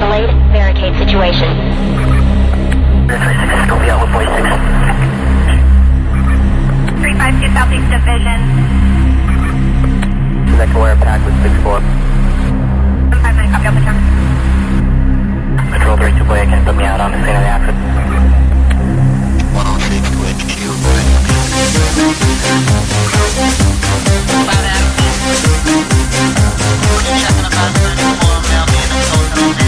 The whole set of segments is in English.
Adelaide, barricade situation. 356, Sylvia, with voice 6. 352 Southeast Division. Select wire pack with 6-4. 159, copy, Alpha Charlie. Patrol 32 boy, can put me out on the scene of the accident. 106 to HQ, Cloud Adams. We're checking about the form now being a total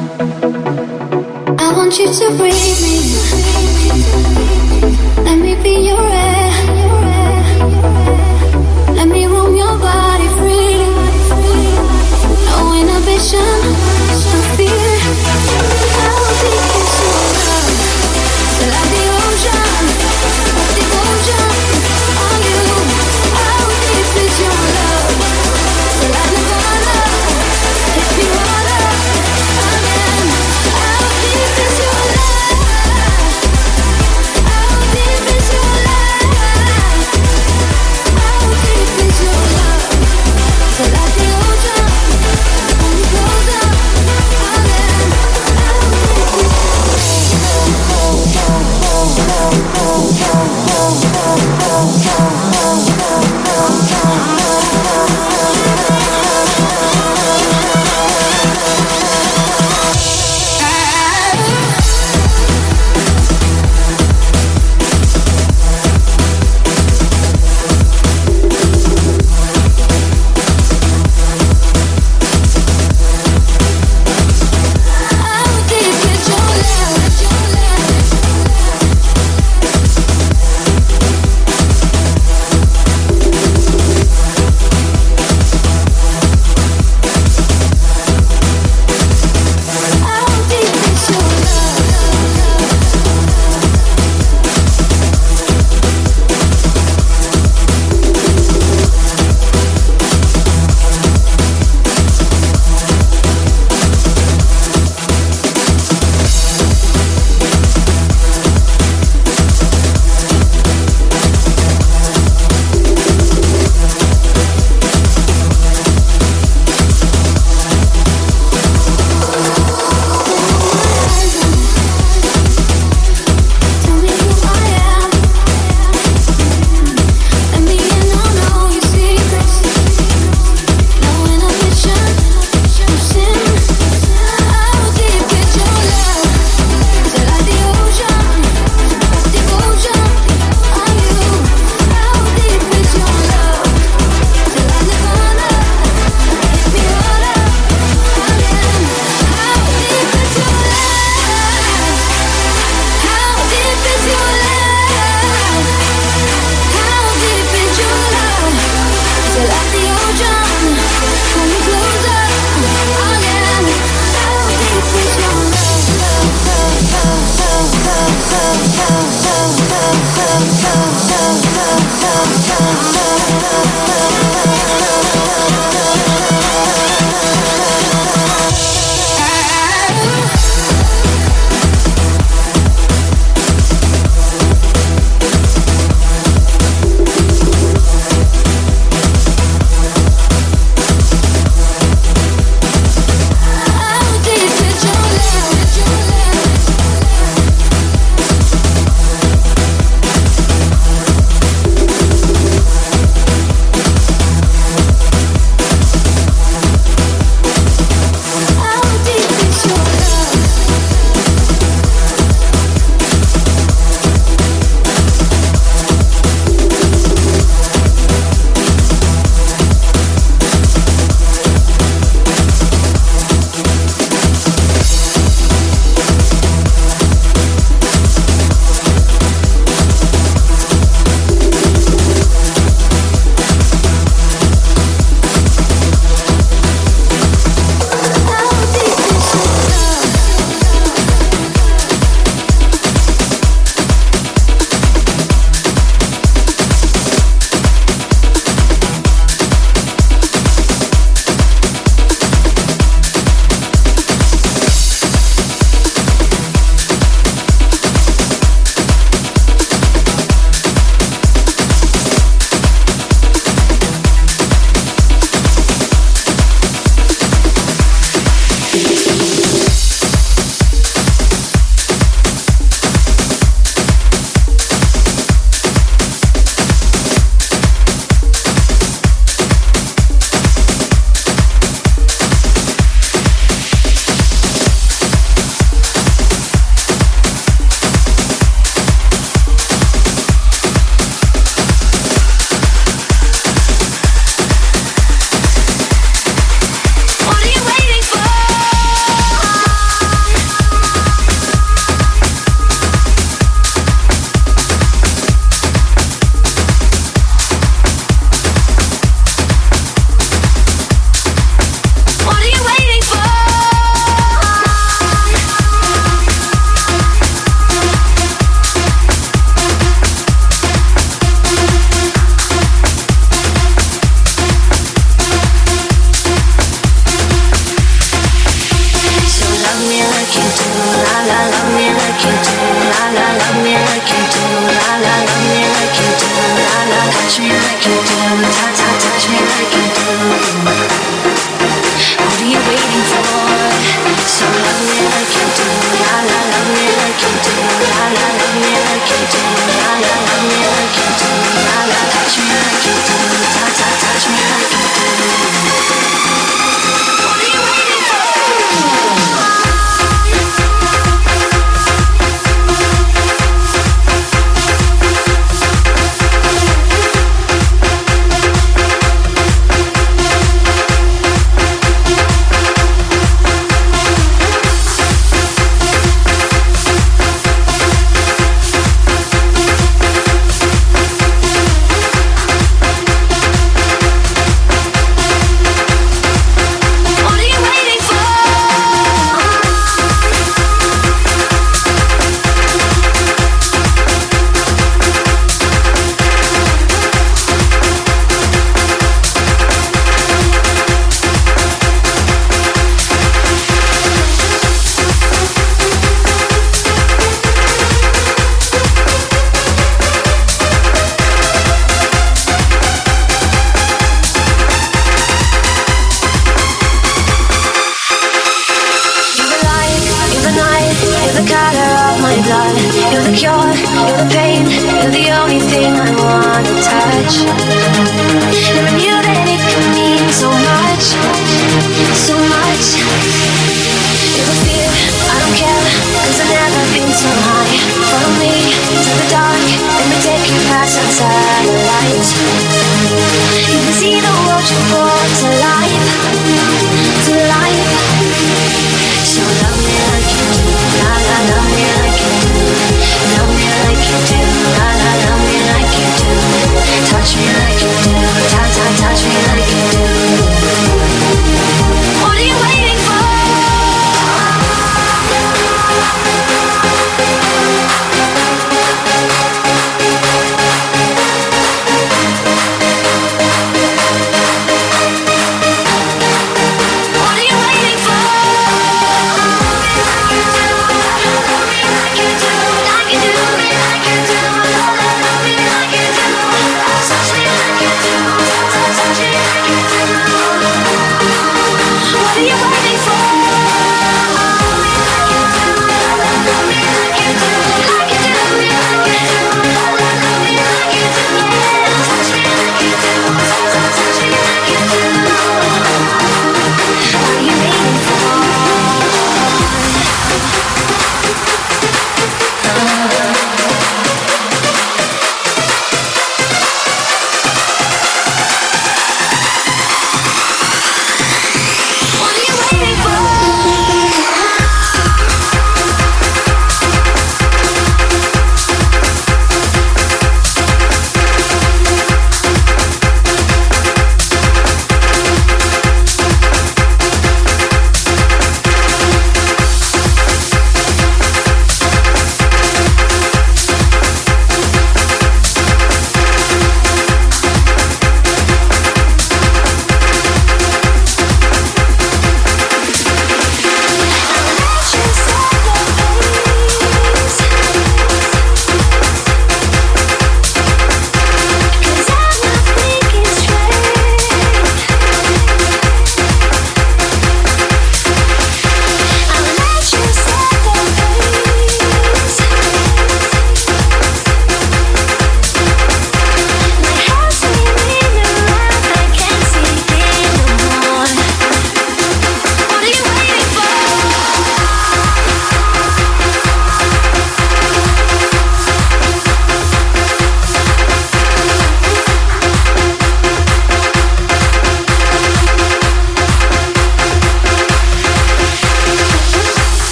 How deep is your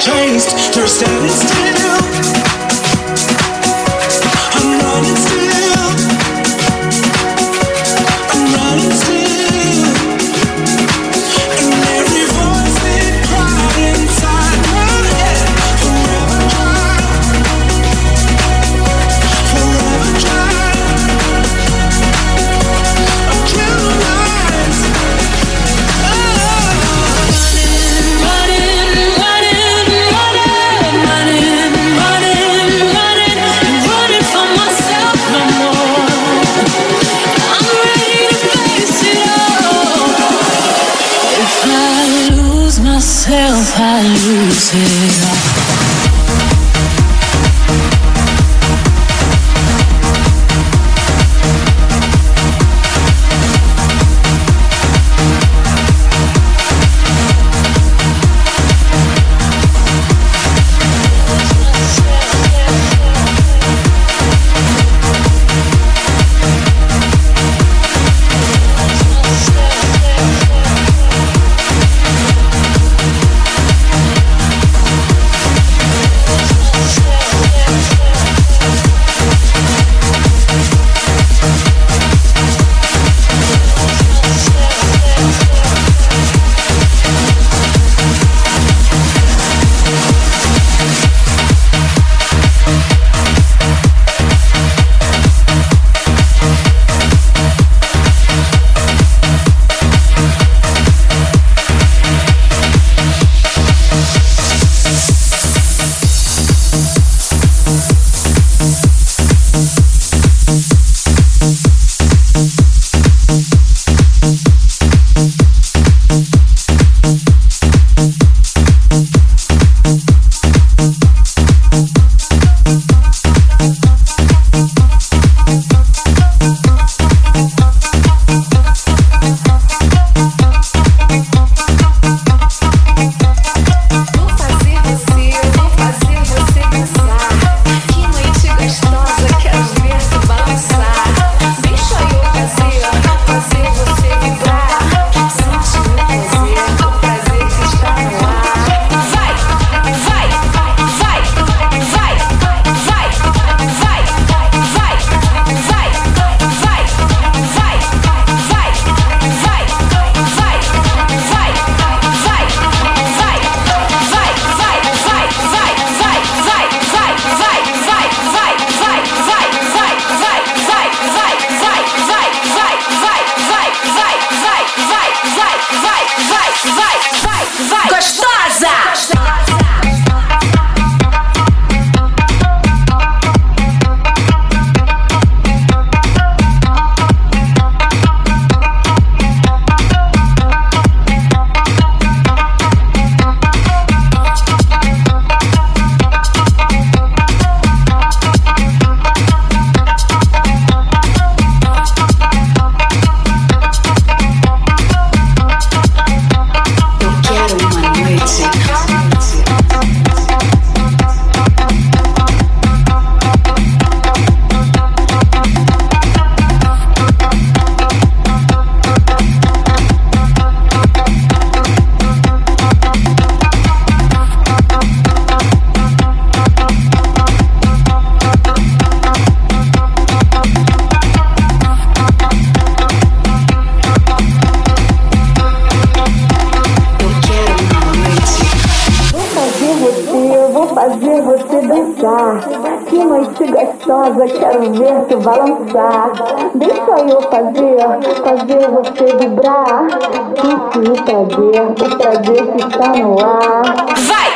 chased they're standing casa, quero ver tu balançar. Deixa eu fazer, fazer você vibrar. Sinta o prazer, o prazer que está no ar. Vai!